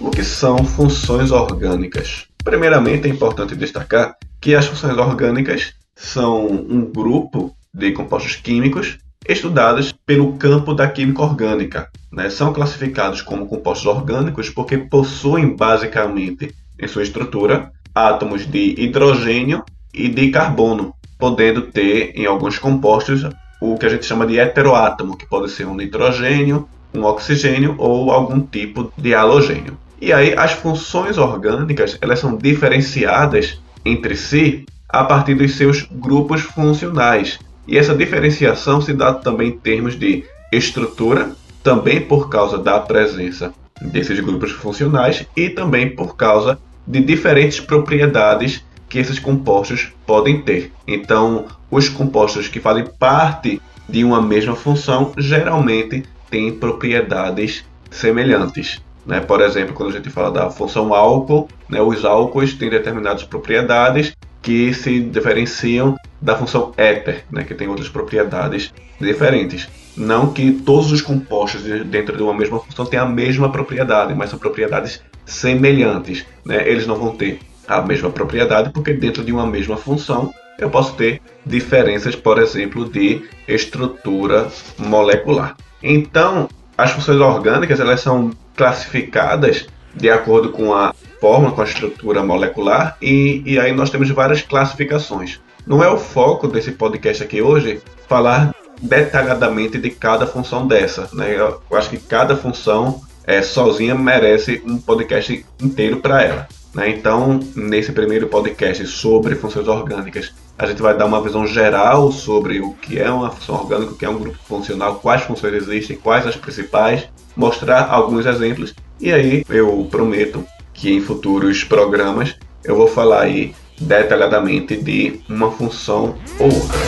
o que são funções orgânicas? Primeiramente, é importante destacar que as funções orgânicas são um grupo de compostos químicos estudados pelo campo da química orgânica. Né? São classificados como compostos orgânicos porque possuem basicamente em sua estrutura átomos de hidrogênio e de carbono, podendo ter em alguns compostos o que a gente chama de heteroátomo, que pode ser um nitrogênio, um oxigênio ou algum tipo de halogênio. E aí as funções orgânicas elas são diferenciadas entre si a partir dos seus grupos funcionais. E essa diferenciação se dá também em termos de estrutura, também por causa da presença desses grupos funcionais e também por causa de diferentes propriedades que esses compostos podem ter. Então, os compostos que fazem parte de uma mesma função geralmente têm propriedades semelhantes. Né? Por exemplo, quando a gente fala da função álcool, né, os álcools têm determinadas propriedades que se diferenciam da função éter, né, que tem outras propriedades diferentes. Não que todos os compostos dentro de uma mesma função tenham a mesma propriedade, mas são propriedades semelhantes. Né? Eles não vão ter a mesma propriedade porque dentro de uma mesma função eu posso ter diferenças, por exemplo, de estrutura molecular. Então, as funções orgânicas elas são classificadas de acordo com a forma, com a estrutura molecular, e, e aí nós temos várias classificações. Não é o foco desse podcast aqui hoje falar detalhadamente de cada função dessa. Né? Eu acho que cada função é, sozinha merece um podcast inteiro para ela. Né? Então, nesse primeiro podcast sobre funções orgânicas, a gente vai dar uma visão geral sobre o que é uma função orgânica, o que é um grupo funcional, quais funções existem, quais as principais, mostrar alguns exemplos e aí eu prometo que em futuros programas eu vou falar aí detalhadamente de uma função ou outra.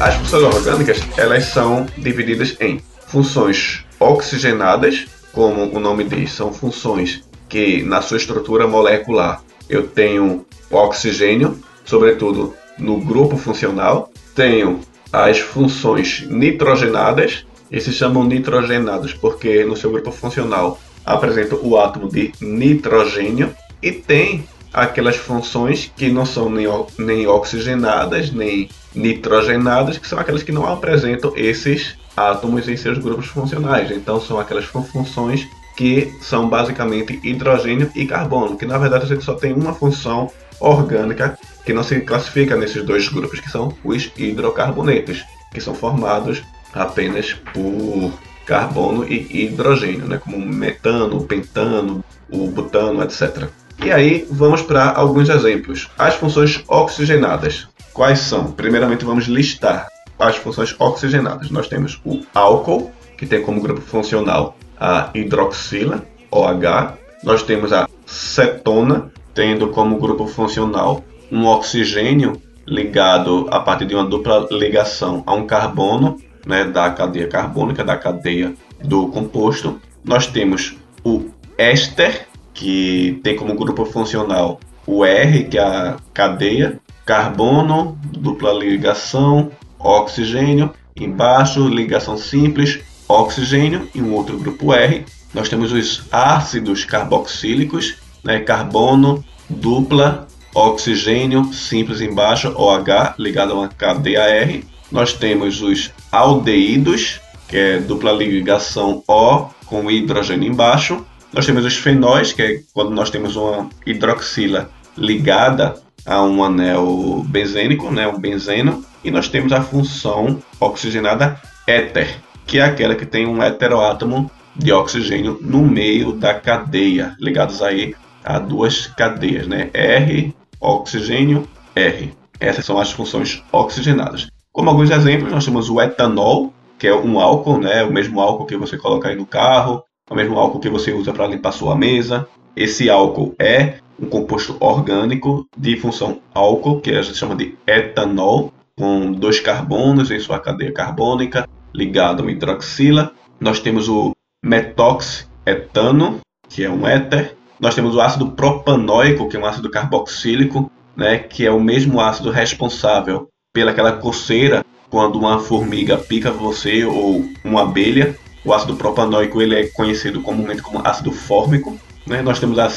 As funções orgânicas elas são divididas em funções oxigenadas, como o nome diz, são funções que na sua estrutura molecular eu tenho oxigênio, sobretudo no grupo funcional, tenho as funções nitrogenadas, e se chamam nitrogenados porque no seu grupo funcional apresenta o átomo de nitrogênio, e tem aquelas funções que não são nem, nem oxigenadas, nem nitrogenadas, que são aquelas que não apresentam esses átomos em seus grupos funcionais. Então são aquelas funções que são basicamente hidrogênio e carbono, que na verdade a gente só tem uma função orgânica que não se classifica nesses dois grupos, que são os hidrocarbonetos, que são formados apenas por carbono e hidrogênio, né, como metano, pentano, o butano, etc. E aí vamos para alguns exemplos. As funções oxigenadas. Quais são? Primeiramente vamos listar as funções oxigenadas. Nós temos o álcool, que tem como grupo funcional a hidroxila, OH. Nós temos a cetona, tendo como grupo funcional um oxigênio ligado a partir de uma dupla ligação a um carbono, né, da cadeia carbônica, da cadeia do composto. Nós temos o éster, que tem como grupo funcional o R, que é a cadeia, carbono, dupla ligação, oxigênio, embaixo ligação simples, oxigênio e um outro grupo R. Nós temos os ácidos carboxílicos, né, carbono, dupla, oxigênio simples embaixo, OH, ligado a uma cadeia R. Nós temos os aldeídos, que é dupla ligação O com hidrogênio embaixo. Nós temos os fenóis, que é quando nós temos uma hidroxila ligada a um anel benzênico, né, um benzeno. E nós temos a função oxigenada éter, que é aquela que tem um heteroátomo de oxigênio no meio da cadeia, ligados aí a duas cadeias, né? R, oxigênio, R. Essas são as funções oxigenadas. Como alguns exemplos, nós temos o etanol, que é um álcool, né? O mesmo álcool que você coloca aí no carro, o mesmo álcool que você usa para limpar sua mesa. Esse álcool é um composto orgânico de função álcool, que a gente chama de etanol, com dois carbonos em sua cadeia carbônica, ligado a uma hidroxila. Nós temos o metoxetano, que é um éter. Nós temos o ácido propanóico, que é um ácido carboxílico, né, que é o mesmo ácido responsável pelaquela coceira quando uma formiga pica você ou uma abelha. O ácido propanóico ele é conhecido comumente como ácido fórmico. Né? Nós temos a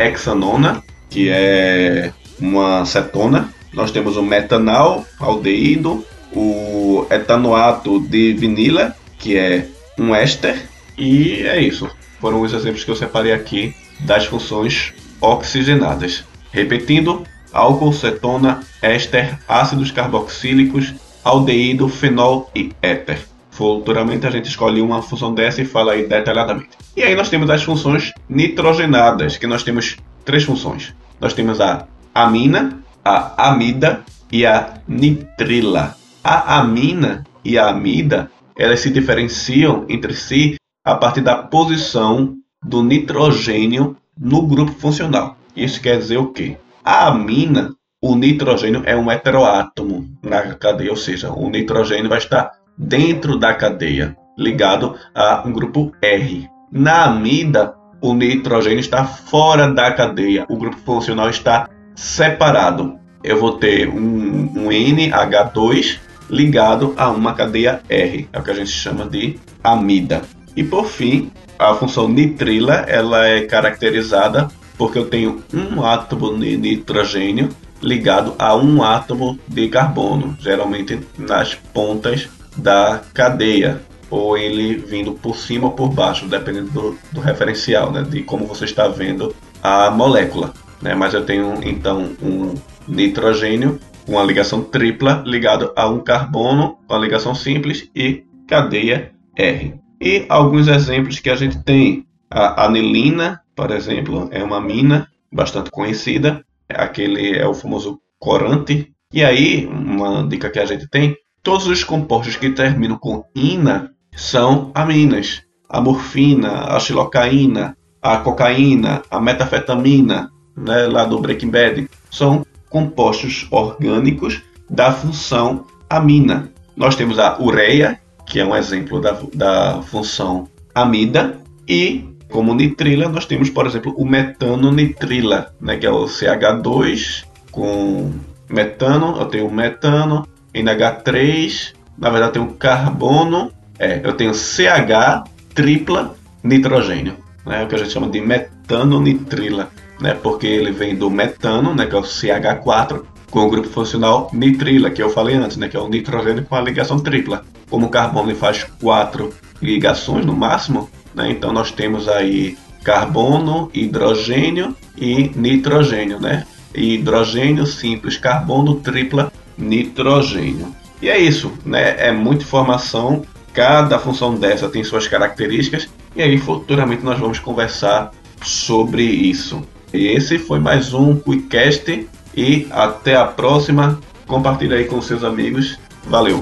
ciclohexanona, que é uma cetona. Nós temos o metanal, aldeído, o etanoato de vinila, que é um éster. E é isso. Foram os exemplos que eu separei aqui das funções oxigenadas. Repetindo, álcool, cetona, éster, ácidos carboxílicos, aldeído, fenol e éter. Futuramente a gente escolhe uma função dessa e fala aí detalhadamente. E aí nós temos as funções nitrogenadas, que nós temos três funções. Nós temos a amina, a amida e a nitrila. A amina e a amida, elas se diferenciam entre si a partir da posição do nitrogênio no grupo funcional. Isso quer dizer o quê? A amina, o nitrogênio é um heteroátomo na cadeia, ou seja, o nitrogênio vai estar dentro da cadeia, ligado a um grupo R. Na amida, o nitrogênio está fora da cadeia, o grupo funcional está separado. Eu vou ter um, um NH2 ligado a uma cadeia R, é o que a gente chama de amida. E por fim, a função nitrila ela é caracterizada porque eu tenho um átomo de nitrogênio ligado a um átomo de carbono, geralmente nas pontas da cadeia, ou ele vindo por cima ou por baixo, dependendo do, do referencial, né, de como você está vendo a molécula. Né? Mas eu tenho então um nitrogênio com a ligação tripla ligado a um carbono com a ligação simples e cadeia R. E alguns exemplos que a gente tem. A anilina, por exemplo, é uma mina bastante conhecida. Aquele é o famoso corante. E aí, uma dica que a gente tem: todos os compostos que terminam com ina são aminas. A morfina, a xilocaína, a cocaína, a metafetamina, né, lá do Breaking Bad, são compostos orgânicos da função amina. Nós temos a ureia, que é um exemplo da, da função amida, e como nitrila, nós temos, por exemplo, o metano nitrila, né, que é o CH2 com metano, eu tenho metano, NH3, na verdade eu tenho carbono, é, eu tenho CH tripla nitrogênio, né, o que a gente chama de metano nitrila, né, porque ele vem do metano, né, que é o CH4, com o grupo funcional nitrila, que eu falei antes, né, que é o nitrogênio com a ligação tripla. Como o carbono faz quatro ligações no máximo, né, então nós temos aí carbono, hidrogênio e nitrogênio, né? Hidrogênio simples, carbono tripla, nitrogênio. E é isso, né? É muita informação. Cada função dessa tem suas características e aí futuramente nós vamos conversar sobre isso. E esse foi mais um Quickcast e até a próxima. Compartilhe aí com seus amigos. Valeu!